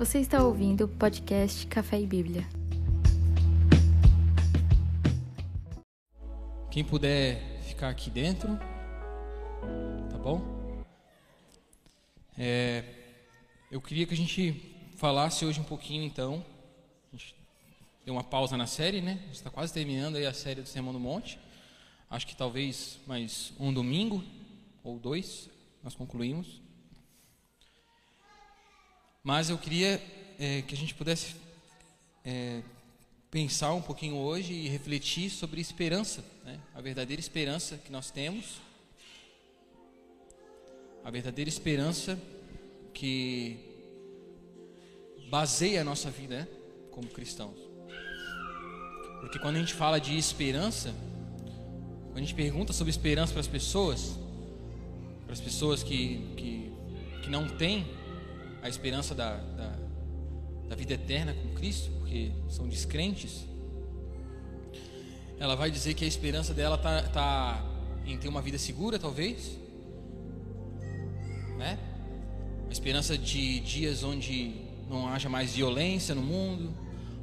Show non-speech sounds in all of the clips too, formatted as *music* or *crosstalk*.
Você está ouvindo o podcast Café e Bíblia. Quem puder ficar aqui dentro, tá bom? É, eu queria que a gente falasse hoje um pouquinho, então. A gente deu uma pausa na série, né? A gente está quase terminando aí a série do Sermão do Monte. Acho que talvez mais um domingo ou dois nós concluímos. Mas eu queria é, que a gente pudesse é, pensar um pouquinho hoje e refletir sobre esperança, né? a verdadeira esperança que nós temos, a verdadeira esperança que baseia a nossa vida né? como cristãos. Porque quando a gente fala de esperança, quando a gente pergunta sobre esperança para as pessoas, para as pessoas que, que, que não têm a esperança da, da, da vida eterna com Cristo, porque são descrentes, ela vai dizer que a esperança dela está tá em ter uma vida segura, talvez, né? A esperança de dias onde não haja mais violência no mundo,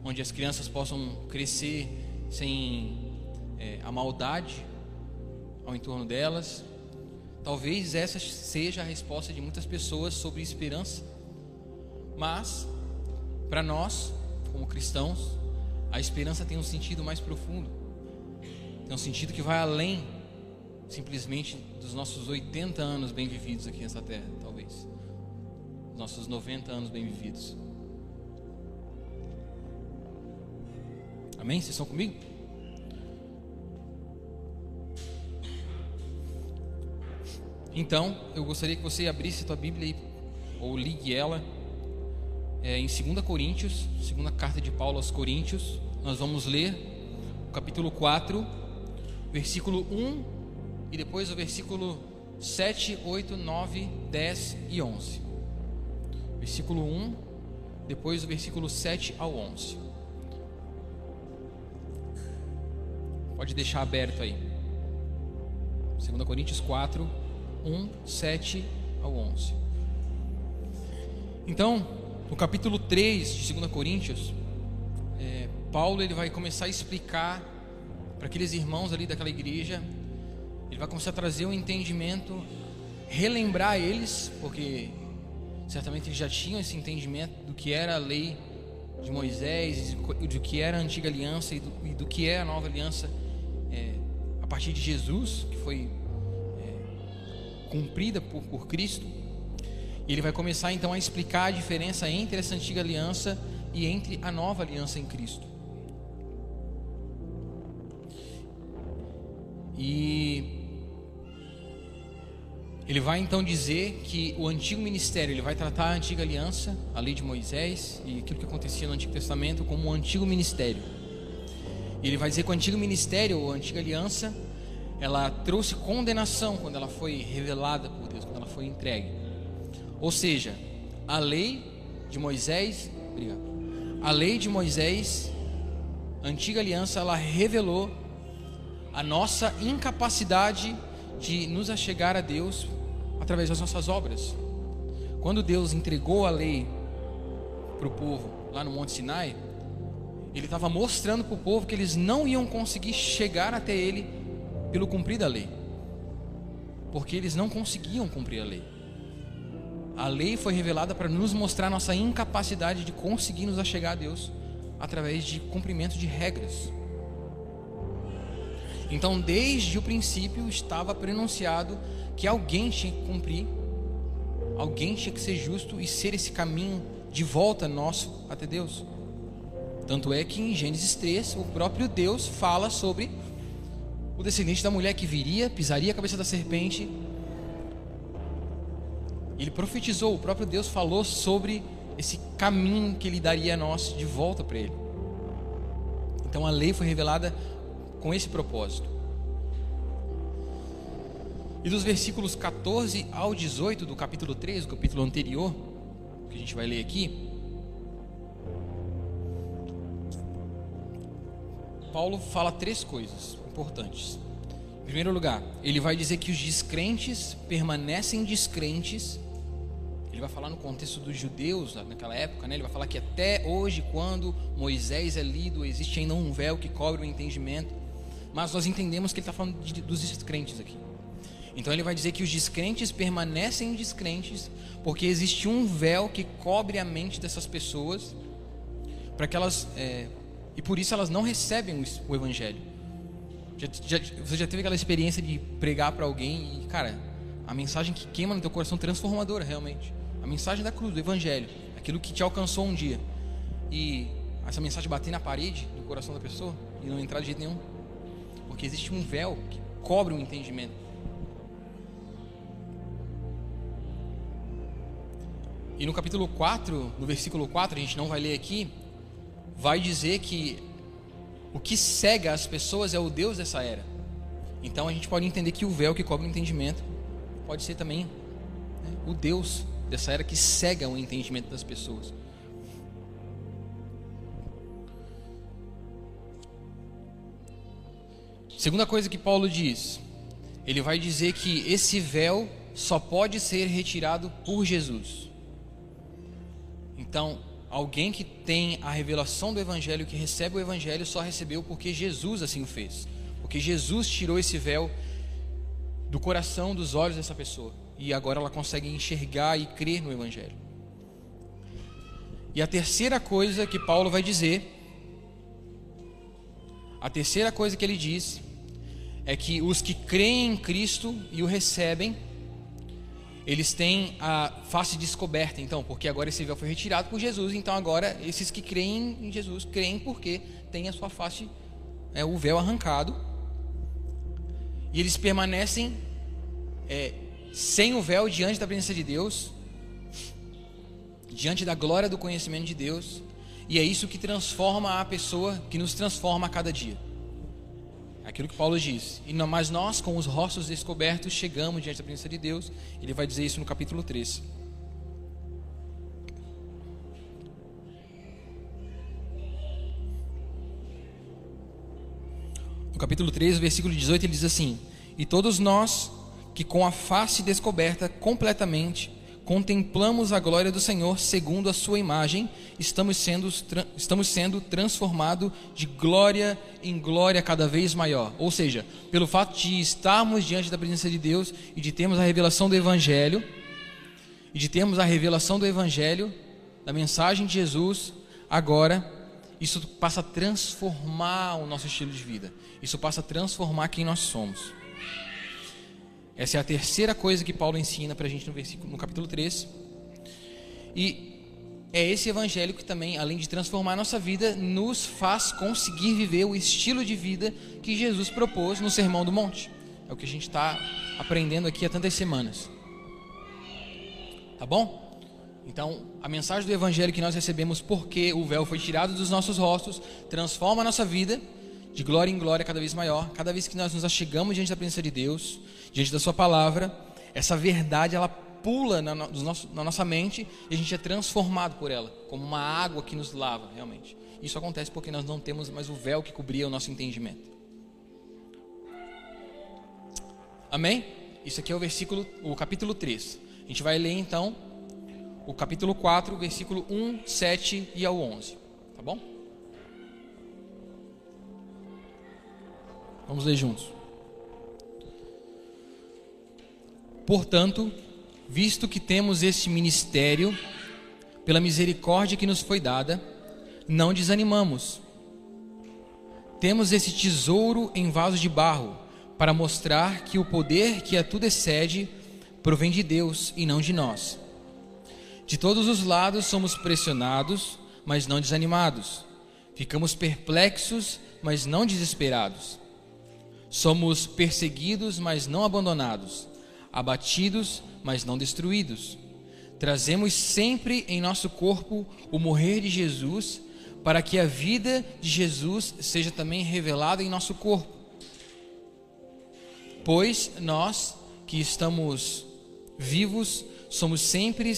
onde as crianças possam crescer sem é, a maldade ao entorno delas. Talvez essa seja a resposta de muitas pessoas sobre esperança. Mas, para nós, como cristãos, a esperança tem um sentido mais profundo. Tem um sentido que vai além simplesmente dos nossos 80 anos bem vividos aqui nessa terra, talvez. Nossos 90 anos bem vividos. Amém? Vocês estão comigo? Então, eu gostaria que você abrisse a tua Bíblia ou ligue ela é, em 2 Coríntios, segunda carta de Paulo aos Coríntios, nós vamos ler o capítulo 4, versículo 1 e depois o versículo 7, 8, 9, 10 e 11. Versículo 1, depois o versículo 7 ao 11. Pode deixar aberto aí. 2 Coríntios 4, 1, 7 ao 11. Então, no capítulo 3 de 2 Coríntios, é, Paulo ele vai começar a explicar para aqueles irmãos ali daquela igreja, ele vai começar a trazer um entendimento, relembrar eles, porque certamente eles já tinham esse entendimento do que era a lei de Moisés, do que era a antiga aliança e do, e do que é a nova aliança é, a partir de Jesus, que foi é, cumprida por, por Cristo. E ele vai começar então a explicar a diferença entre essa antiga aliança e entre a nova aliança em Cristo. E ele vai então dizer que o antigo ministério, ele vai tratar a antiga aliança, a lei de Moisés e aquilo que acontecia no Antigo Testamento como um antigo ministério. Ele vai dizer que o antigo ministério, ou a antiga aliança, ela trouxe condenação quando ela foi revelada por Deus, quando ela foi entregue. Ou seja, a lei de Moisés, obrigado, a lei de Moisés, antiga aliança, ela revelou a nossa incapacidade de nos achegar a Deus através das nossas obras. Quando Deus entregou a lei para o povo lá no Monte Sinai, Ele estava mostrando para o povo que eles não iam conseguir chegar até Ele pelo cumprir da lei, porque eles não conseguiam cumprir a lei. A lei foi revelada para nos mostrar nossa incapacidade de conseguir nos achegar a Deus através de cumprimento de regras. Então, desde o princípio estava pronunciado que alguém tinha que cumprir, alguém tinha que ser justo e ser esse caminho de volta nosso até Deus. Tanto é que em Gênesis 3, o próprio Deus fala sobre o descendente da mulher que viria, pisaria a cabeça da serpente ele profetizou, o próprio Deus falou sobre esse caminho que ele daria a nós de volta para ele. Então a lei foi revelada com esse propósito. E dos versículos 14 ao 18 do capítulo 3, o capítulo anterior, que a gente vai ler aqui, Paulo fala três coisas importantes. Em primeiro lugar, ele vai dizer que os descrentes permanecem descrentes ele vai falar no contexto dos judeus naquela época, né? Ele vai falar que até hoje, quando Moisés é lido, existe ainda um véu que cobre o entendimento. Mas nós entendemos que ele está falando de, dos descrentes aqui. Então ele vai dizer que os descrentes permanecem descrentes porque existe um véu que cobre a mente dessas pessoas para que elas é, e por isso elas não recebem o, evangelho. Já, já, você já teve aquela experiência de pregar para alguém e cara, a mensagem que queima no teu coração transformadora realmente. A mensagem da cruz, do evangelho, aquilo que te alcançou um dia. E essa mensagem bater na parede do coração da pessoa e não entrar de jeito nenhum. Porque existe um véu que cobre o entendimento. E no capítulo 4, no versículo 4, a gente não vai ler aqui, vai dizer que o que cega as pessoas é o Deus dessa era. Então a gente pode entender que o véu que cobre o entendimento pode ser também né, o Deus dessa era que cega o entendimento das pessoas. Segunda coisa que Paulo diz, ele vai dizer que esse véu só pode ser retirado por Jesus. Então, alguém que tem a revelação do Evangelho, que recebe o Evangelho, só recebeu porque Jesus assim o fez. Porque Jesus tirou esse véu do coração, dos olhos dessa pessoa. E agora ela consegue enxergar e crer no Evangelho. E a terceira coisa que Paulo vai dizer, a terceira coisa que ele diz, é que os que creem em Cristo e o recebem, eles têm a face descoberta, então, porque agora esse véu foi retirado por Jesus, então agora esses que creem em Jesus creem porque tem a sua face, é, o véu arrancado, e eles permanecem é, sem o véu diante da presença de Deus, diante da glória do conhecimento de Deus, e é isso que transforma a pessoa, que nos transforma a cada dia. Aquilo que Paulo diz. E mas nós, com os rostos descobertos, chegamos diante da presença de Deus. Ele vai dizer isso no capítulo 3. No capítulo 3, versículo 18, ele diz assim: E todos nós que com a face descoberta completamente contemplamos a glória do Senhor segundo a sua imagem, estamos sendo, estamos sendo transformados de glória em glória cada vez maior. Ou seja, pelo fato de estarmos diante da presença de Deus e de termos a revelação do Evangelho, e de termos a revelação do Evangelho, da mensagem de Jesus, agora isso passa a transformar o nosso estilo de vida. Isso passa a transformar quem nós somos. Essa é a terceira coisa que Paulo ensina para a gente no, versículo, no capítulo 3. E é esse evangelho que também, além de transformar a nossa vida, nos faz conseguir viver o estilo de vida que Jesus propôs no Sermão do Monte. É o que a gente está aprendendo aqui há tantas semanas. Tá bom? Então, a mensagem do Evangelho que nós recebemos, porque o véu foi tirado dos nossos rostos, transforma a nossa vida de glória em glória cada vez maior. Cada vez que nós nos achegamos diante da presença de Deus, diante da Sua palavra, essa verdade ela pula na, nosso, na nossa mente e a gente é transformado por ela, como uma água que nos lava, realmente. Isso acontece porque nós não temos mais o véu que cobria o nosso entendimento. Amém? Isso aqui é o versículo, o capítulo 3. A gente vai ler então o capítulo 4, versículo 1, 7 e ao 11. Tá bom? Vamos ler juntos. Portanto, visto que temos este ministério, pela misericórdia que nos foi dada, não desanimamos. Temos esse tesouro em vaso de barro, para mostrar que o poder que a tudo excede provém de Deus e não de nós. De todos os lados somos pressionados, mas não desanimados. Ficamos perplexos, mas não desesperados Somos perseguidos, mas não abandonados, abatidos, mas não destruídos. Trazemos sempre em nosso corpo o morrer de Jesus, para que a vida de Jesus seja também revelada em nosso corpo. Pois nós que estamos vivos somos sempre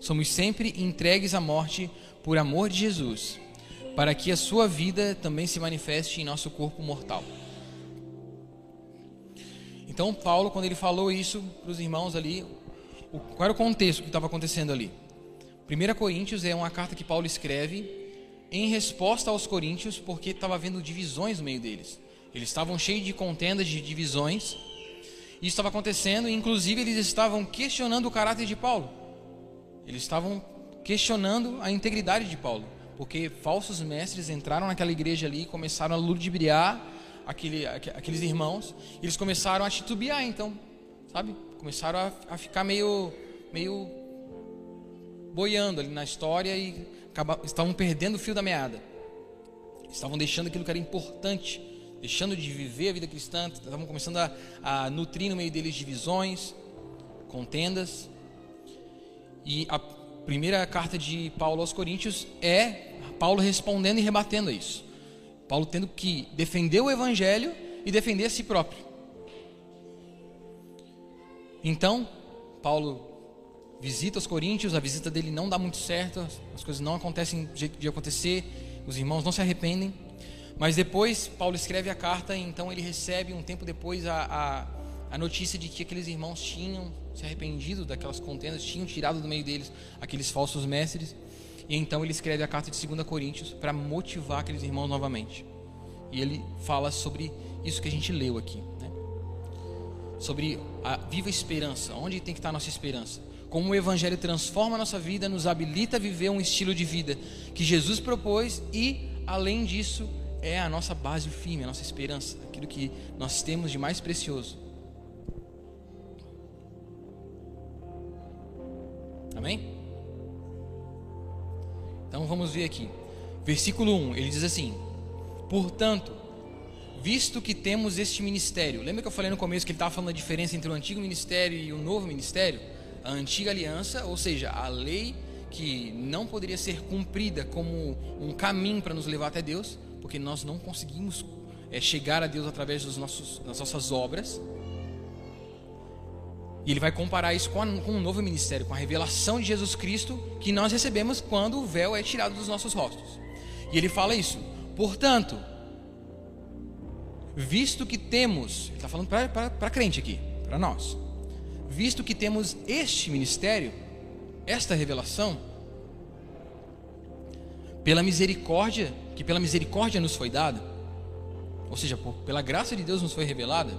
somos sempre entregues à morte por amor de Jesus, para que a sua vida também se manifeste em nosso corpo mortal. Então, Paulo, quando ele falou isso para os irmãos ali, o, qual era o contexto que estava acontecendo ali? 1 Coríntios é uma carta que Paulo escreve em resposta aos coríntios, porque estava havendo divisões no meio deles. Eles estavam cheios de contendas, de divisões. Isso estava acontecendo, inclusive eles estavam questionando o caráter de Paulo. Eles estavam questionando a integridade de Paulo, porque falsos mestres entraram naquela igreja ali e começaram a ludibriar aquele, aqueles irmãos. Eles começaram a titubear, então, sabe? Começaram a, a ficar meio, meio boiando ali na história e estavam perdendo o fio da meada. Estavam deixando aquilo que era importante, deixando de viver a vida cristã, estavam começando a, a nutrir no meio deles divisões, contendas. E a primeira carta de Paulo aos Coríntios é Paulo respondendo e rebatendo isso. Paulo tendo que defender o evangelho e defender a si próprio. Então, Paulo visita os coríntios, a visita dele não dá muito certo, as coisas não acontecem do jeito de acontecer, os irmãos não se arrependem. Mas depois Paulo escreve a carta e então ele recebe um tempo depois a, a, a notícia de que aqueles irmãos tinham se arrependido daquelas contendas, tinham tirado do meio deles aqueles falsos mestres. E então ele escreve a carta de 2 Coríntios para motivar aqueles irmãos novamente. E ele fala sobre isso que a gente leu aqui, né? sobre a viva esperança, onde tem que estar a nossa esperança como o Evangelho transforma a nossa vida, nos habilita a viver um estilo de vida que Jesus propôs e, além disso, é a nossa base firme, a nossa esperança, aquilo que nós temos de mais precioso. Amém? Então vamos ver aqui. Versículo 1, ele diz assim: Portanto, visto que temos este ministério, lembra que eu falei no começo que ele estava falando da diferença entre o antigo ministério e o novo ministério? a antiga aliança, ou seja, a lei que não poderia ser cumprida como um caminho para nos levar até Deus, porque nós não conseguimos é, chegar a Deus através dos nossos, das nossas obras. E ele vai comparar isso com, a, com um novo ministério, com a revelação de Jesus Cristo que nós recebemos quando o véu é tirado dos nossos rostos. E ele fala isso. Portanto, visto que temos, ele está falando para crente aqui, para nós visto que temos este ministério, esta revelação, pela misericórdia, que pela misericórdia nos foi dada, ou seja, por, pela graça de Deus nos foi revelada,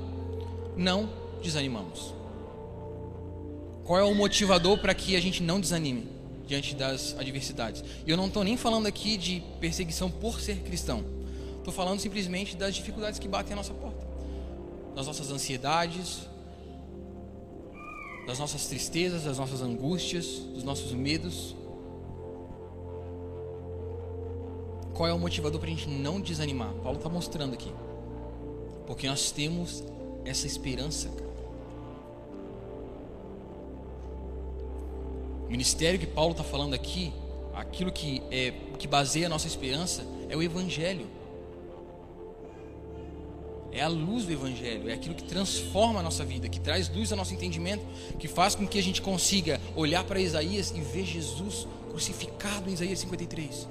não desanimamos. Qual é o motivador para que a gente não desanime diante das adversidades? E eu não estou nem falando aqui de perseguição por ser cristão. Estou falando simplesmente das dificuldades que batem à nossa porta, das nossas ansiedades, das nossas tristezas, das nossas angústias, dos nossos medos. Qual é o motivador para a gente não desanimar? Paulo está mostrando aqui. Porque nós temos essa esperança, cara. O ministério que Paulo está falando aqui, aquilo que, é, que baseia a nossa esperança, é o Evangelho. É a luz do Evangelho, é aquilo que transforma a nossa vida, que traz luz ao nosso entendimento, que faz com que a gente consiga olhar para Isaías e ver Jesus crucificado em Isaías 53.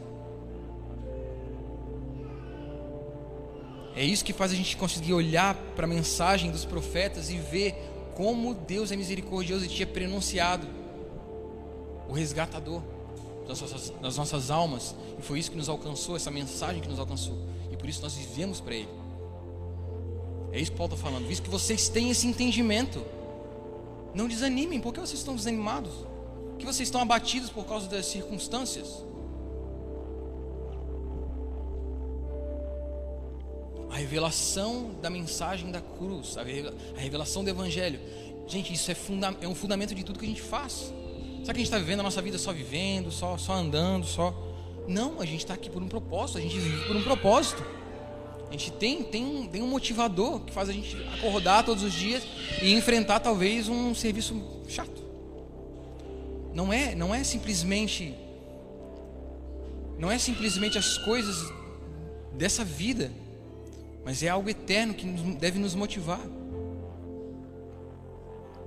É isso que faz a gente conseguir olhar para a mensagem dos profetas e ver como Deus é misericordioso e tinha prenunciado o resgatador das nossas, das nossas almas. E foi isso que nos alcançou, essa mensagem que nos alcançou. E por isso nós vivemos para Ele. É isso que Paulo está falando. Visto que vocês têm esse entendimento, não desanimem. Por que vocês estão desanimados? Que vocês estão abatidos por causa das circunstâncias? A revelação da mensagem da cruz, a revelação do Evangelho. Gente, isso é, funda é um fundamento de tudo que a gente faz. Será que a gente está vivendo a nossa vida só vivendo, só, só andando, só. Não, a gente está aqui por um propósito, a gente vive por um propósito. A gente tem, tem, um, tem um motivador que faz a gente acordar todos os dias e enfrentar talvez um serviço chato. Não é, não é simplesmente não é simplesmente as coisas dessa vida, mas é algo eterno que deve nos motivar.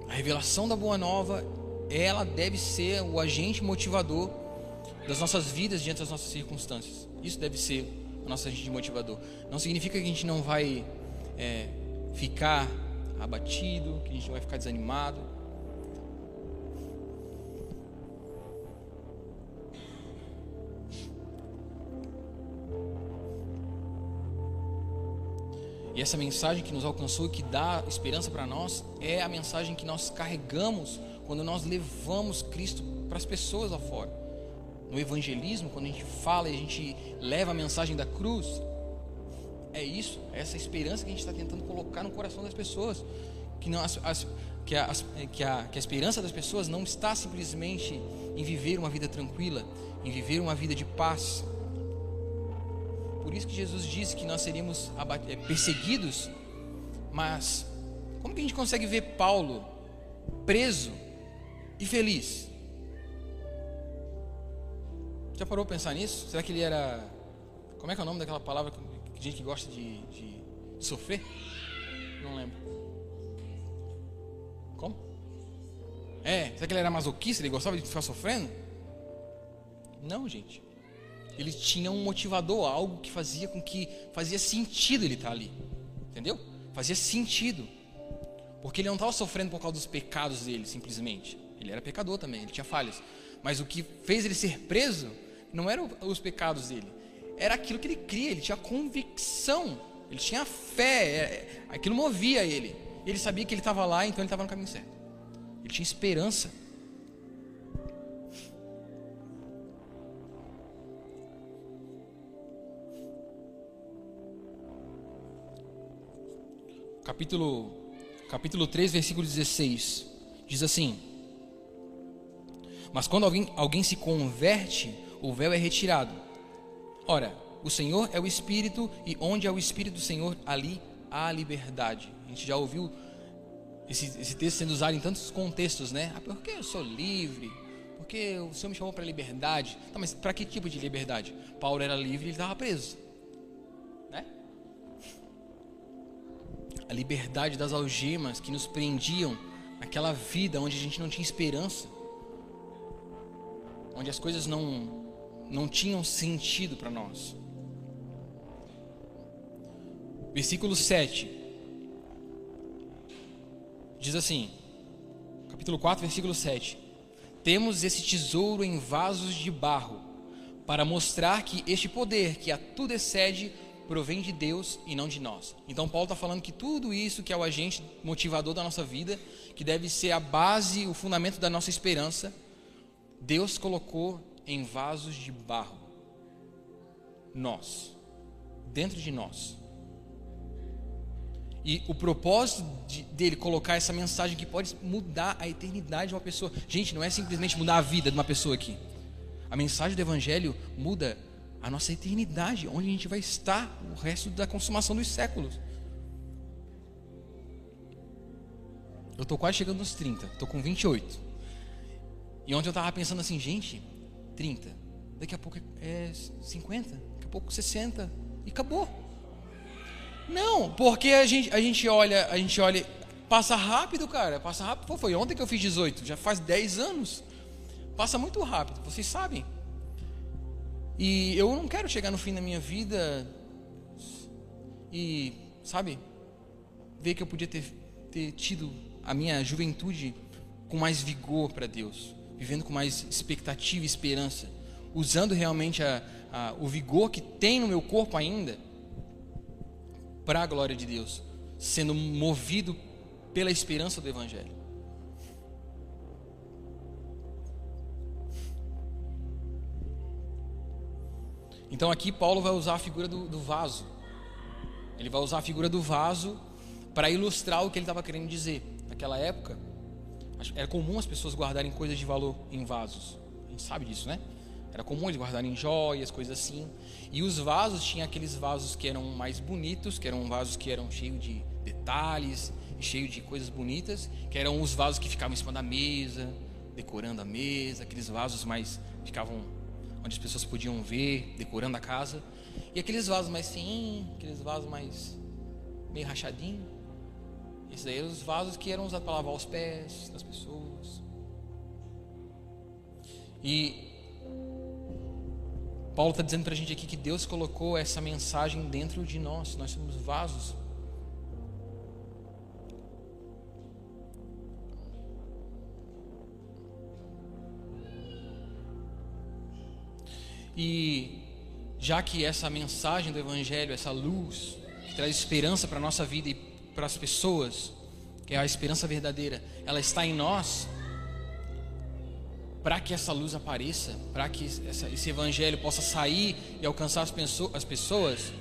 A revelação da boa nova, ela deve ser o agente motivador das nossas vidas diante das nossas circunstâncias. Isso deve ser o nosso agente motivador. Não significa que a gente não vai é, ficar abatido, que a gente não vai ficar desanimado. E essa mensagem que nos alcançou e que dá esperança para nós é a mensagem que nós carregamos quando nós levamos Cristo para as pessoas lá fora. No evangelismo, quando a gente fala e a gente leva a mensagem da cruz, é isso, é essa esperança que a gente está tentando colocar no coração das pessoas. Que, não, as, as, que, a, que, a, que a esperança das pessoas não está simplesmente em viver uma vida tranquila, em viver uma vida de paz, por isso que Jesus disse que nós seríamos eh, perseguidos, mas como que a gente consegue ver Paulo preso e feliz? Já parou para pensar nisso? Será que ele era. Como é que é o nome daquela palavra que gente que gosta de, de sofrer? Não lembro. Como? É, será que ele era masoquista? Ele gostava de ficar sofrendo? Não, gente ele tinha um motivador, algo que fazia com que fazia sentido ele estar ali. Entendeu? Fazia sentido. Porque ele não estava sofrendo por causa dos pecados dele, simplesmente. Ele era pecador também, ele tinha falhas. Mas o que fez ele ser preso não eram os pecados dele, era aquilo que ele cria, ele tinha convicção, ele tinha fé, é, aquilo movia ele. Ele sabia que ele estava lá, então ele estava no caminho certo. Ele tinha esperança. capítulo, capítulo 3, versículo 16. Diz assim: Mas quando alguém, alguém se converte, o véu é retirado. Ora, o Senhor é o Espírito, e onde é o Espírito do Senhor, ali há liberdade. A gente já ouviu esse, esse texto sendo usado em tantos contextos, né? Ah, porque eu sou livre, porque o Senhor me chamou para liberdade. Tá, mas para que tipo de liberdade? Paulo era livre e ele estava preso. *laughs* a liberdade das algemas que nos prendiam naquela vida onde a gente não tinha esperança, onde as coisas não, não tinham sentido para nós. Versículo 7 diz assim, capítulo 4, versículo 7: Temos esse tesouro em vasos de barro, para mostrar que este poder que a tudo excede provém de Deus e não de nós. Então Paulo está falando que tudo isso que é o agente motivador da nossa vida, que deve ser a base, o fundamento da nossa esperança, Deus colocou em vasos de barro. Nós, dentro de nós. E o propósito de, dele colocar essa mensagem que pode mudar a eternidade de uma pessoa. Gente, não é simplesmente mudar a vida de uma pessoa aqui. A mensagem do Evangelho muda a nossa eternidade, onde a gente vai estar o resto da consumação dos séculos. Eu estou quase chegando nos 30, estou com 28. E ontem eu estava pensando assim, gente, 30, daqui a pouco é 50, daqui a pouco 60 e acabou. Não, porque a gente, a gente olha, a gente olha, passa rápido, cara, passa rápido. Pô, foi ontem que eu fiz 18, já faz 10 anos. Passa muito rápido, vocês sabem. E eu não quero chegar no fim da minha vida e, sabe, ver que eu podia ter, ter tido a minha juventude com mais vigor para Deus, vivendo com mais expectativa e esperança, usando realmente a, a, o vigor que tem no meu corpo ainda para a glória de Deus, sendo movido pela esperança do Evangelho. Então aqui Paulo vai usar a figura do, do vaso. Ele vai usar a figura do vaso para ilustrar o que ele estava querendo dizer. Naquela época, era comum as pessoas guardarem coisas de valor em vasos. A gente sabe disso, né? Era comum eles guardarem joias, coisas assim. E os vasos tinham aqueles vasos que eram mais bonitos, que eram vasos que eram cheios de detalhes cheios de coisas bonitas, que eram os vasos que ficavam em cima da mesa, decorando a mesa, aqueles vasos mais ficavam onde as pessoas podiam ver, decorando a casa. E aqueles vasos mais fininhos, aqueles vasos mais meio rachadinho. Esses aí eram os vasos que eram usados para lavar os pés das pessoas. E Paulo está dizendo para a gente aqui que Deus colocou essa mensagem dentro de nós. Nós somos vasos E já que essa mensagem do Evangelho, essa luz que traz esperança para a nossa vida e para as pessoas, que é a esperança verdadeira, ela está em nós, para que essa luz apareça, para que essa, esse evangelho possa sair e alcançar as, as pessoas,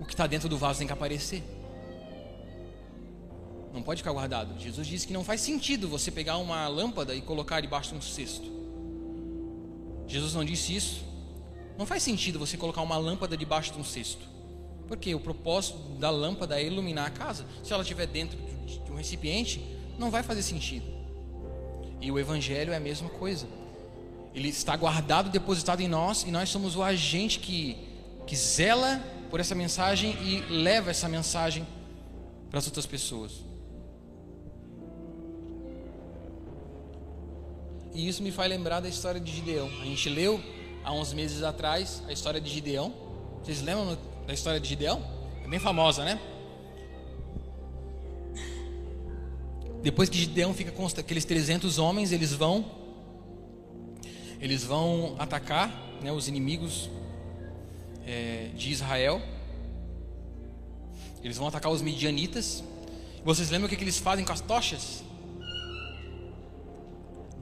o que está dentro do vaso tem que aparecer. Não pode ficar guardado. Jesus disse que não faz sentido você pegar uma lâmpada e colocar debaixo de um cesto. Jesus não disse isso. Não faz sentido você colocar uma lâmpada debaixo de um cesto. Porque o propósito da lâmpada é iluminar a casa. Se ela estiver dentro de um recipiente, não vai fazer sentido. E o evangelho é a mesma coisa. Ele está guardado, depositado em nós, e nós somos o agente que, que zela por essa mensagem e leva essa mensagem para as outras pessoas. E isso me faz lembrar da história de Gideão. A gente leu há uns meses atrás a história de Gideão. Vocês lembram da história de Gideão? É bem famosa, né? Depois que Gideão fica com aqueles 300 homens, eles vão eles vão atacar né, os inimigos é, de Israel. Eles vão atacar os midianitas. Vocês lembram o que, que eles fazem com as tochas?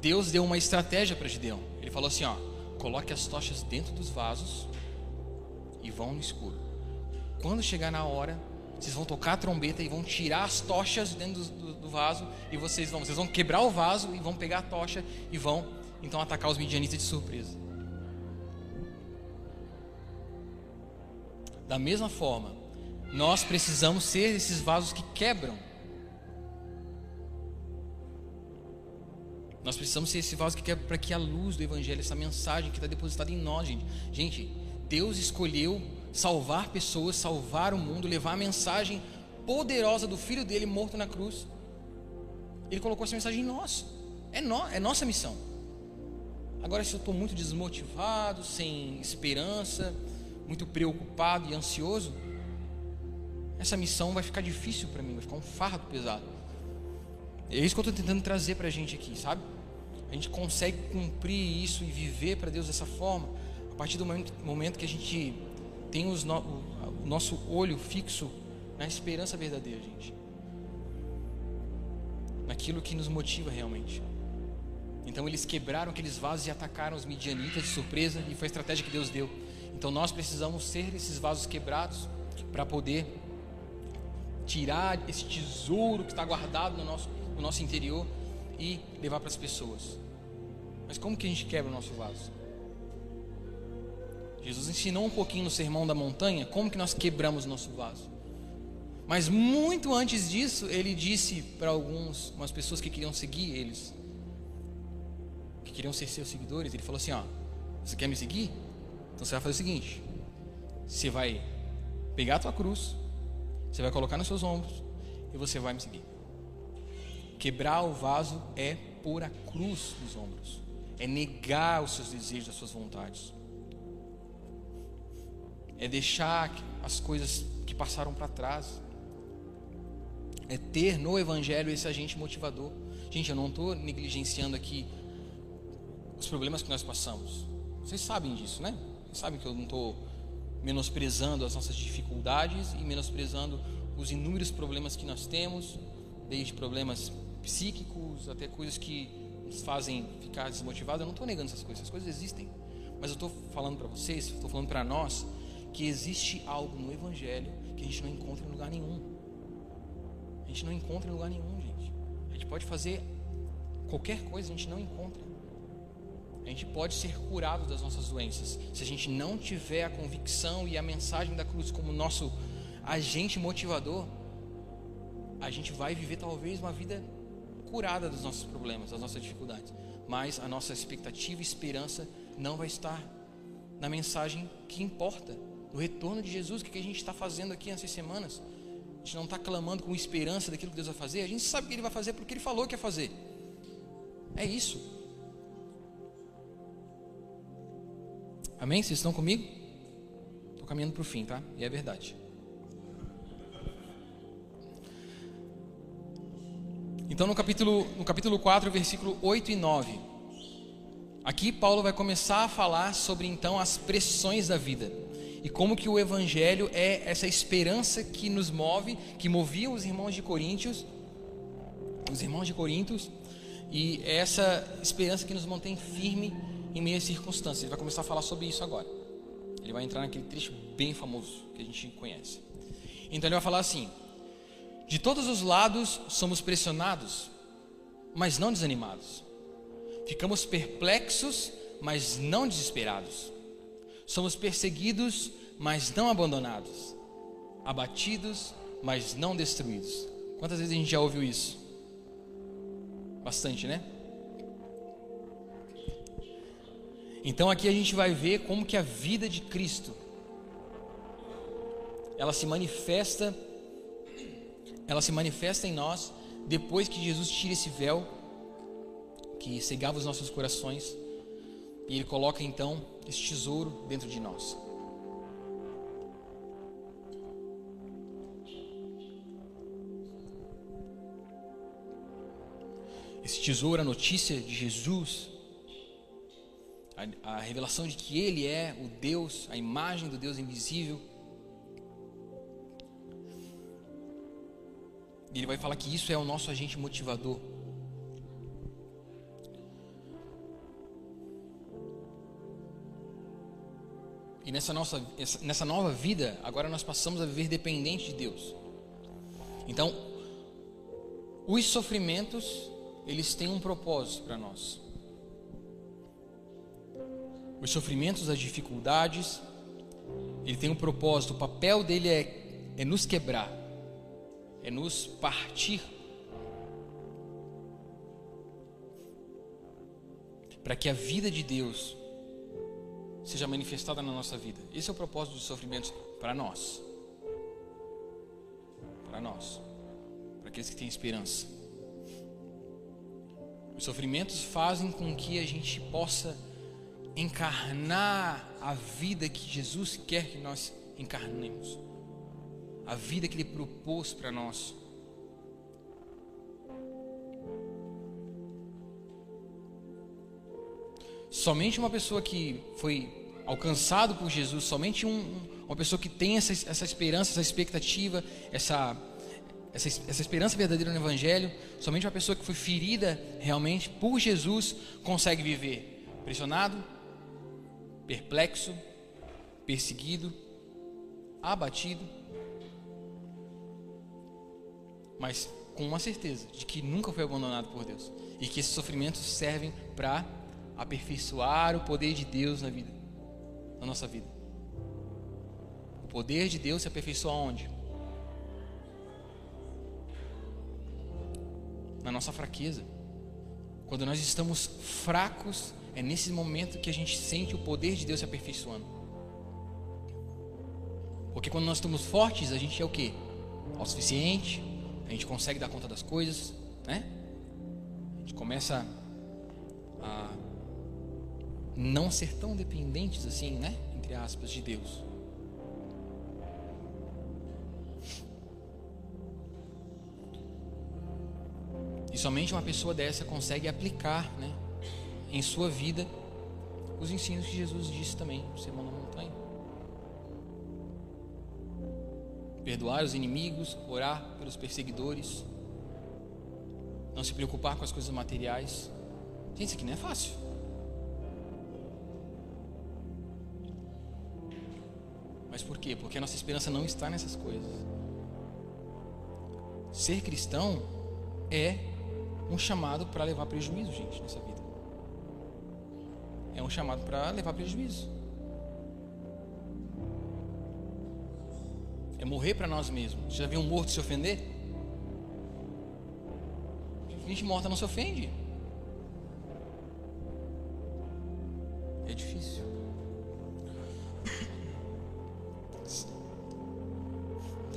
Deus deu uma estratégia para Gideão. Ele falou assim: ó, coloque as tochas dentro dos vasos e vão no escuro. Quando chegar na hora, vocês vão tocar a trombeta e vão tirar as tochas dentro do, do, do, vaso e vocês vão, vocês vão quebrar o vaso e vão pegar a tocha e vão então atacar os midianitas de surpresa. Da mesma forma, nós precisamos ser esses vasos que quebram Nós precisamos ser esse vaso que quer para que a luz do Evangelho, essa mensagem que está depositada em nós, gente. Gente, Deus escolheu salvar pessoas, salvar o mundo, levar a mensagem poderosa do Filho dele morto na cruz. Ele colocou essa mensagem em nós. É, no, é nossa missão. Agora, se eu estou muito desmotivado, sem esperança, muito preocupado e ansioso, essa missão vai ficar difícil para mim, vai ficar um fardo pesado. É isso que eu estou tentando trazer para a gente aqui, sabe? A gente consegue cumprir isso e viver para Deus dessa forma a partir do momento que a gente tem no, o nosso olho fixo na esperança verdadeira, gente. Naquilo que nos motiva realmente. Então eles quebraram aqueles vasos e atacaram os midianitas de surpresa e foi a estratégia que Deus deu. Então nós precisamos ser esses vasos quebrados para poder tirar esse tesouro que está guardado no nosso no nosso interior e levar para as pessoas. Mas como que a gente quebra o nosso vaso? Jesus ensinou um pouquinho no Sermão da Montanha como que nós quebramos nosso vaso. Mas muito antes disso, ele disse para alguns, umas pessoas que queriam seguir eles, que queriam ser seus seguidores, ele falou assim: ó, você quer me seguir? Então você vai fazer o seguinte: você vai pegar a tua cruz, você vai colocar nos seus ombros e você vai me seguir. Quebrar o vaso é pôr a cruz nos ombros, é negar os seus desejos, as suas vontades, é deixar as coisas que passaram para trás, é ter no Evangelho esse agente motivador. Gente, eu não estou negligenciando aqui os problemas que nós passamos. Vocês sabem disso, né? Vocês sabem que eu não estou menosprezando as nossas dificuldades e menosprezando os inúmeros problemas que nós temos, desde problemas psíquicos, até coisas que nos fazem ficar desmotivados. Eu não estou negando essas coisas, essas coisas existem. Mas eu estou falando para vocês, estou falando para nós, que existe algo no Evangelho que a gente não encontra em lugar nenhum. A gente não encontra em lugar nenhum, gente. A gente pode fazer qualquer coisa, a gente não encontra. A gente pode ser curado das nossas doenças se a gente não tiver a convicção e a mensagem da cruz como nosso agente motivador. A gente vai viver talvez uma vida curada dos nossos problemas, das nossas dificuldades. Mas a nossa expectativa e esperança não vai estar na mensagem que importa, no retorno de Jesus. O que a gente está fazendo aqui nessas semanas? A gente não está clamando com esperança daquilo que Deus vai fazer. A gente sabe que Ele vai fazer porque Ele falou que ia fazer. É isso. Amém? Vocês estão comigo? Estou caminhando para o fim, tá? E é verdade. Então, no capítulo, no capítulo 4, versículo 8 e 9. Aqui Paulo vai começar a falar sobre então as pressões da vida. E como que o evangelho é essa esperança que nos move, que movia os irmãos de Coríntios, os irmãos de Corintos, e é essa esperança que nos mantém firme em meio às circunstâncias. Ele vai começar a falar sobre isso agora. Ele vai entrar naquele trecho bem famoso que a gente conhece. Então ele vai falar assim: De todos os lados somos pressionados, mas não desanimados. Ficamos perplexos, mas não desesperados. Somos perseguidos, mas não abandonados. Abatidos, mas não destruídos. Quantas vezes a gente já ouviu isso? Bastante, né? Então aqui a gente vai ver como que a vida de Cristo ela se manifesta ela se manifesta em nós depois que Jesus tira esse véu que cegava os nossos corações e ele coloca então esse tesouro dentro de nós. Esse tesouro, a notícia de Jesus, a, a revelação de que Ele é o Deus, a imagem do Deus invisível. E ele vai falar que isso é o nosso agente motivador. E nessa, nossa, nessa nova vida, agora nós passamos a viver dependente de Deus. Então, os sofrimentos, eles têm um propósito para nós. Os sofrimentos, as dificuldades, ele tem um propósito. O papel dele é, é nos quebrar, é nos partir. Para que a vida de Deus seja manifestada na nossa vida. Esse é o propósito dos sofrimentos para nós. Para nós. Para aqueles que têm esperança. Os sofrimentos fazem com que a gente possa encarnar a vida que Jesus quer que nós encarnemos. A vida que Ele propôs para nós. Somente uma pessoa que foi alcançado por Jesus, somente um, uma pessoa que tem essa, essa esperança, essa expectativa, essa, essa, essa esperança verdadeira no Evangelho, somente uma pessoa que foi ferida realmente por Jesus consegue viver. Pressionado, perplexo, perseguido, abatido, mas com uma certeza de que nunca foi abandonado por Deus e que esses sofrimentos servem para aperfeiçoar o poder de Deus na vida na nossa vida. O poder de Deus se aperfeiçoa onde? Na nossa fraqueza. Quando nós estamos fracos, é nesse momento que a gente sente o poder de Deus se aperfeiçoando. Porque quando nós estamos fortes, a gente é o que? Autossuficiente, a gente consegue dar conta das coisas, né? A gente começa a não ser tão dependentes assim, né? Entre aspas, de Deus. E somente uma pessoa dessa consegue aplicar, né, em sua vida os ensinos que Jesus disse também no Sermão da Montanha. Perdoar os inimigos, orar pelos perseguidores, não se preocupar com as coisas materiais. Gente, isso aqui não é fácil. Quê? Porque a nossa esperança não está nessas coisas. Ser cristão é um chamado para levar prejuízo, gente, nessa vida. É um chamado para levar prejuízo. É morrer para nós mesmos. Você já viu um morto se ofender? Gente morta não se ofende.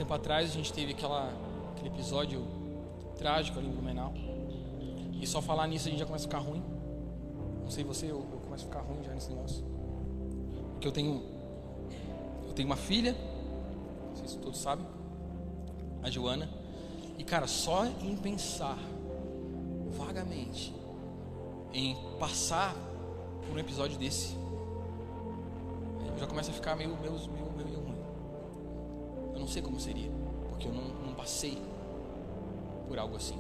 Tempo atrás a gente teve aquela, aquele episódio trágico ali em Blumenau. E só falar nisso a gente já começa a ficar ruim. Não sei você, eu, eu começo a ficar ruim já nesse negócio. Porque eu tenho. Eu tenho uma filha, não sei se todos sabem, a Joana. E cara, só em pensar vagamente em passar por um episódio desse eu já começo a ficar meio, meio, meio, meio ruim. Não sei como seria, porque eu não, não passei por algo assim.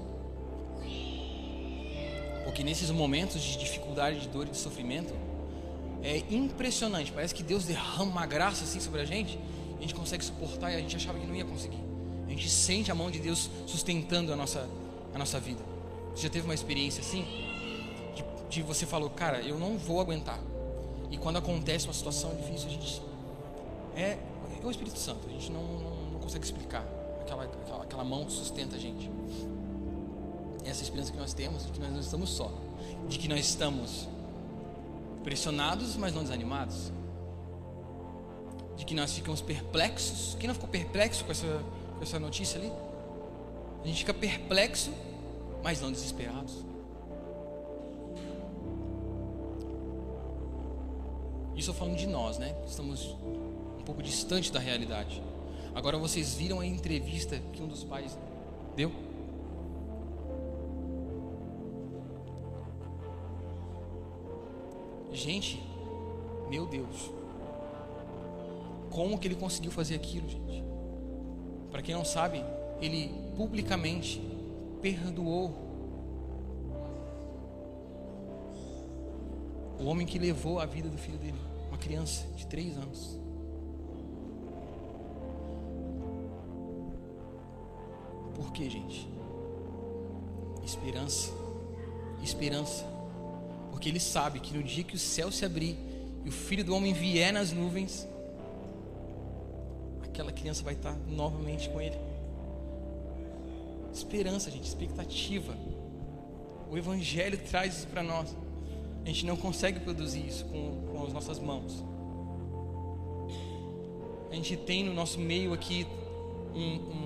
Porque nesses momentos de dificuldade, de dor e de sofrimento, é impressionante. Parece que Deus derrama uma graça assim sobre a gente, a gente consegue suportar e a gente achava que não ia conseguir. A gente sente a mão de Deus sustentando a nossa, a nossa vida. Você já teve uma experiência assim? De, de você falou, cara, eu não vou aguentar. E quando acontece uma situação difícil, a gente. É, é o Espírito Santo, a gente não, não consegue explicar. Aquela, aquela, aquela mão que sustenta a gente essa esperança que nós temos de que nós não estamos só, de que nós estamos pressionados, mas não desanimados, de que nós ficamos perplexos. Quem não ficou perplexo com essa, com essa notícia ali? A gente fica perplexo, mas não desesperados. Isso eu falando de nós, né? Estamos um pouco distante da realidade. Agora vocês viram a entrevista que um dos pais deu? Gente, meu Deus. Como que ele conseguiu fazer aquilo, gente? Para quem não sabe, ele publicamente perdoou o homem que levou a vida do filho dele, uma criança de três anos. Quê, gente? Esperança. Esperança. Porque ele sabe que no dia que o céu se abrir e o filho do homem vier nas nuvens, aquela criança vai estar novamente com ele. Esperança, gente, expectativa. O Evangelho traz isso para nós. A gente não consegue produzir isso com, com as nossas mãos. A gente tem no nosso meio aqui um, um,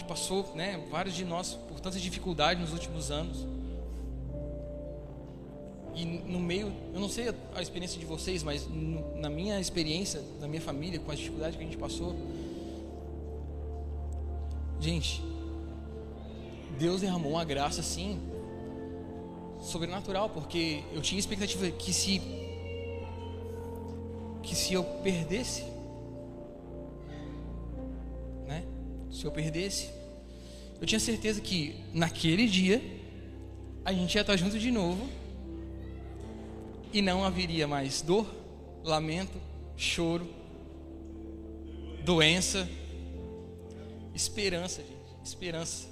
gente passou, né, vários de nós por tantas dificuldades nos últimos anos. E no meio, eu não sei a experiência de vocês, mas na minha experiência, na minha família, com as dificuldades que a gente passou, gente, Deus derramou uma graça assim sobrenatural, porque eu tinha expectativa que se que se eu perdesse, Se eu perdesse, eu tinha certeza que naquele dia a gente ia estar junto de novo e não haveria mais dor, lamento, choro, doença, esperança, gente, esperança.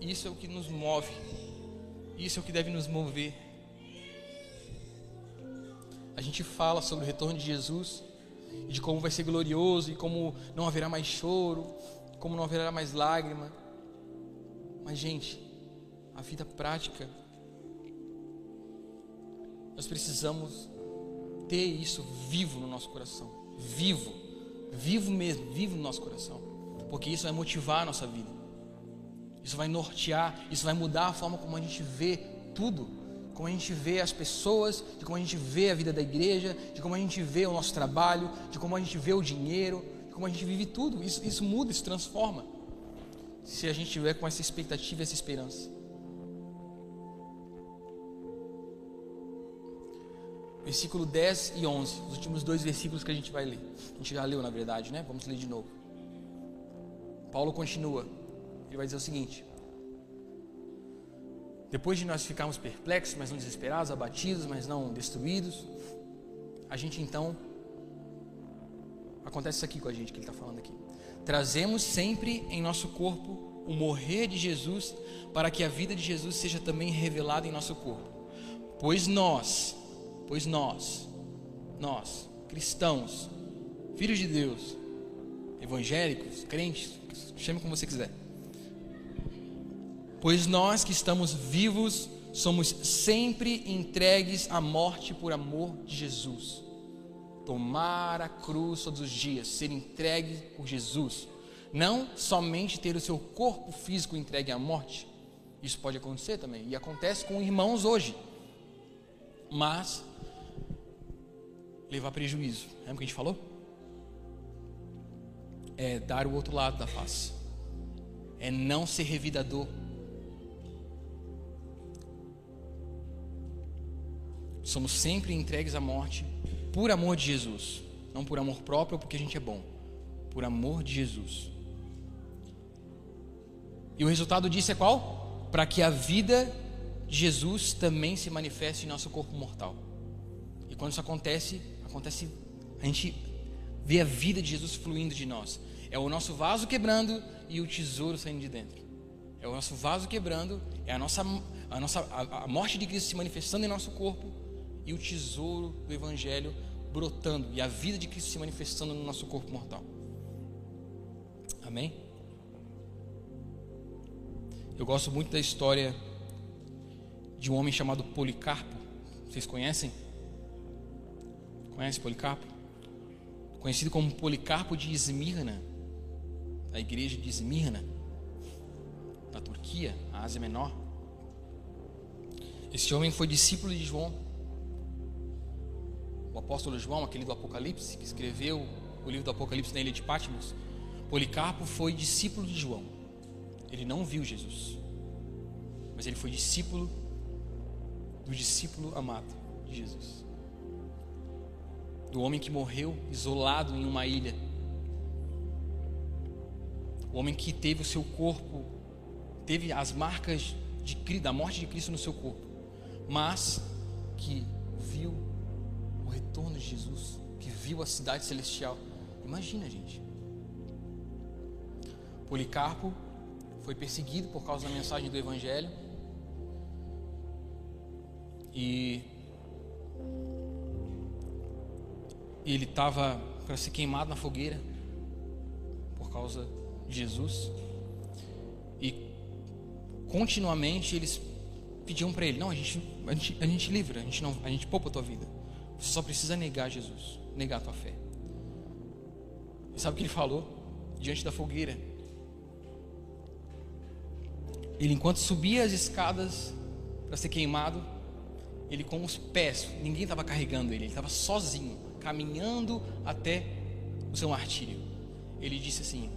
Isso é o que nos move. Isso é o que deve nos mover. A gente fala sobre o retorno de Jesus de como vai ser glorioso e como não haverá mais choro, como não haverá mais lágrima. Mas gente, a vida prática nós precisamos ter isso vivo no nosso coração. Vivo. Vivo mesmo, vivo no nosso coração. Porque isso vai motivar a nossa vida. Isso vai nortear, isso vai mudar a forma como a gente vê tudo. Como a gente vê as pessoas, de como a gente vê a vida da igreja, de como a gente vê o nosso trabalho, de como a gente vê o dinheiro, como a gente vive tudo. Isso, isso muda, isso transforma. Se a gente tiver com essa expectativa essa esperança. versículo 10 e 11, os últimos dois versículos que a gente vai ler. A gente já leu, na verdade, né? Vamos ler de novo. Paulo continua. Ele vai dizer o seguinte: Depois de nós ficarmos perplexos, mas não desesperados, abatidos, mas não destruídos, a gente então acontece isso aqui com a gente que ele está falando aqui. Trazemos sempre em nosso corpo o morrer de Jesus, para que a vida de Jesus seja também revelada em nosso corpo. Pois nós, Pois nós, nós, cristãos, filhos de Deus, evangélicos, crentes, chame como você quiser. Pois nós que estamos vivos somos sempre entregues à morte por amor de Jesus. Tomar a cruz todos os dias, ser entregue por Jesus. Não somente ter o seu corpo físico entregue à morte. Isso pode acontecer também, e acontece com irmãos hoje. Mas levar prejuízo. Lembra o que a gente falou? É dar o outro lado da face. É não ser revidador. Somos sempre entregues à morte por amor de Jesus. Não por amor próprio ou porque a gente é bom, por amor de Jesus. E o resultado disso é qual? Para que a vida de Jesus também se manifeste em nosso corpo mortal. E quando isso acontece, acontece a gente vê a vida de Jesus fluindo de nós. É o nosso vaso quebrando e o tesouro saindo de dentro. É o nosso vaso quebrando, é a nossa a nossa a, a morte de Cristo se manifestando em nosso corpo e o tesouro do evangelho brotando e a vida de Cristo se manifestando no nosso corpo mortal. Amém? Eu gosto muito da história de um homem chamado Policarpo. Vocês conhecem? Conhece Policarpo? Conhecido como Policarpo de Esmirna, da igreja de Esmirna, na Turquia, a Ásia Menor. Esse homem foi discípulo de João. O apóstolo João, aquele do Apocalipse, que escreveu o livro do Apocalipse na ilha de Patmos. Policarpo foi discípulo de João. Ele não viu Jesus, mas ele foi discípulo do discípulo amado de Jesus. Do homem que morreu isolado em uma ilha. O homem que teve o seu corpo, teve as marcas de, da morte de Cristo no seu corpo, mas que viu retorno de Jesus, que viu a cidade celestial. Imagina, gente. Policarpo foi perseguido por causa da mensagem do Evangelho. E ele estava para ser queimado na fogueira por causa de Jesus. E continuamente eles pediam para ele: Não, a gente, a gente, a gente livra, a gente, não, a gente poupa a tua vida. Você só precisa negar Jesus, negar a tua fé. E sabe o que ele falou? Diante da fogueira ele, enquanto subia as escadas para ser queimado, ele com os pés, ninguém estava carregando ele, ele estava sozinho, caminhando até o seu martírio. Ele disse assim: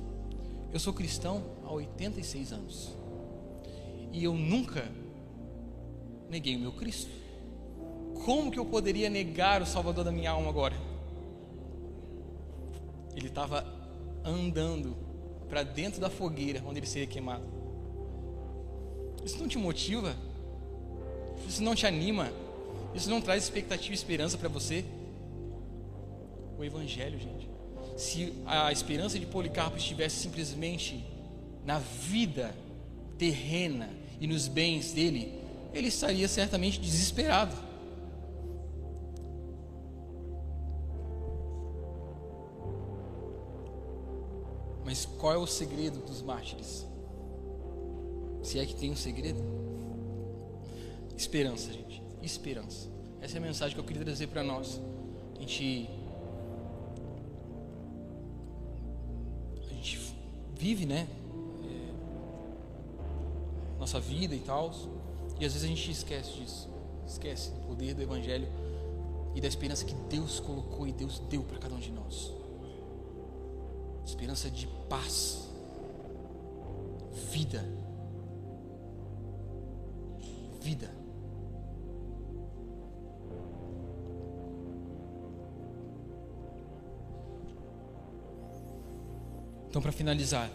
Eu sou cristão há 86 anos e eu nunca neguei o meu Cristo. Como que eu poderia negar o Salvador da minha alma agora? Ele estava andando para dentro da fogueira onde ele seria queimado. Isso não te motiva? Isso não te anima? Isso não traz expectativa e esperança para você? O Evangelho, gente. Se a esperança de Policarpo estivesse simplesmente na vida terrena e nos bens dele, ele estaria certamente desesperado. Mas qual é o segredo dos mártires? Se é que tem um segredo. Esperança, gente. Esperança. Essa é a mensagem que eu queria trazer para nós. A gente. A gente vive, né? É, nossa vida e tal. E às vezes a gente esquece disso. Esquece do poder do Evangelho e da esperança que Deus colocou e Deus deu para cada um de nós. Esperança de paz, vida vida. Então, para finalizar,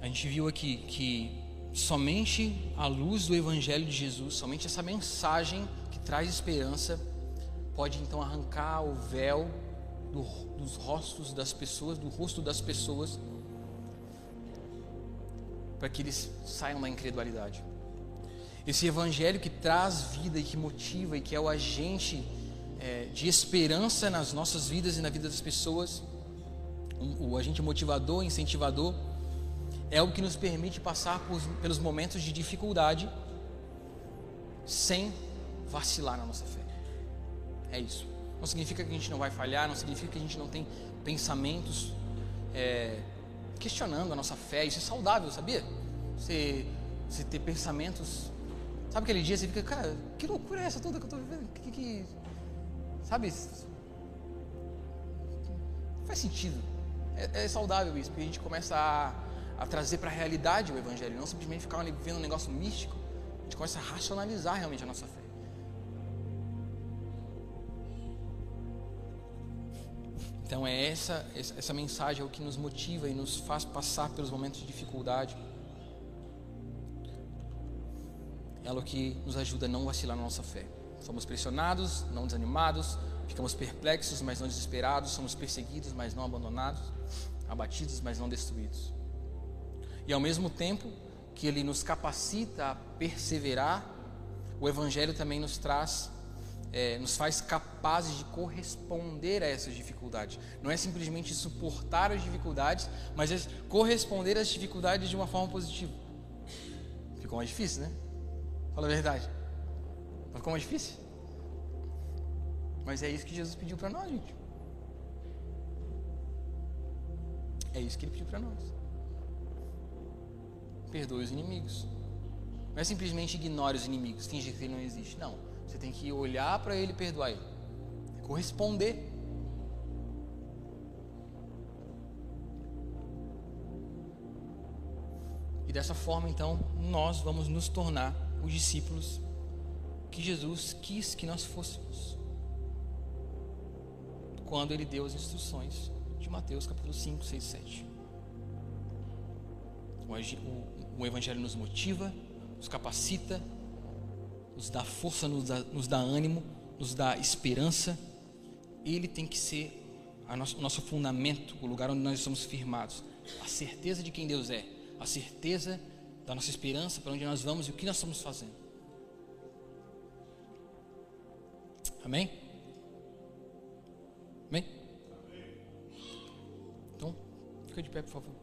a gente viu aqui que somente a luz do Evangelho de Jesus, somente essa mensagem que traz esperança, pode então arrancar o véu do, dos rostos das pessoas, do rosto das pessoas, para que eles saiam da incredulidade. Esse evangelho que traz vida e que motiva e que é o agente é, de esperança nas nossas vidas e na vida das pessoas, o, o agente motivador, incentivador, é o que nos permite passar por, pelos momentos de dificuldade sem vacilar na nossa fé. É isso. Não significa que a gente não vai falhar, não significa que a gente não tem pensamentos é, questionando a nossa fé. Isso é saudável, sabia? Você, você ter pensamentos Sabe aquele dia você fica, cara, que loucura é essa toda que eu estou vivendo? Que, que, que, sabe? Não faz sentido. É, é, saudável isso, porque a gente começa a, a trazer para a realidade o Evangelho, não simplesmente ficar vivendo um negócio místico. A gente começa a racionalizar realmente a nossa fé. Então é essa, essa mensagem é o que nos motiva e nos faz passar pelos momentos de dificuldade. É o que nos ajuda a não vacilar na nossa fé. Somos pressionados, não desanimados, ficamos perplexos, mas não desesperados, somos perseguidos, mas não abandonados, abatidos, mas não destruídos. E ao mesmo tempo que ele nos capacita a perseverar, o Evangelho também nos traz é, nos faz capazes de corresponder a essas dificuldades. Não é simplesmente suportar as dificuldades, mas é corresponder às dificuldades de uma forma positiva. Ficou mais difícil, né? Fala a verdade. Ficou mais difícil? Mas é isso que Jesus pediu para nós, gente. É isso que ele pediu para nós. Perdoe os inimigos. Não é simplesmente ignore os inimigos, finge que ele não existe. Não. Você tem que olhar para ele e perdoar ele. Corresponder. E dessa forma, então, nós vamos nos tornar os discípulos que Jesus quis que nós fôssemos. Quando ele deu as instruções de Mateus capítulo 5, 6, 7. O, Evangelho nos motiva, nos capacita, nos dá força, nos dá, nos dá ânimo, nos dá esperança. Ele tem que ser nosso, o nosso fundamento, o lugar onde nós estamos firmados. A certeza de quem Deus é, a certeza da nossa esperança, para onde nós vamos e o que nós estamos fazendo. Amém? Amém? Então, fica de pé, por favor.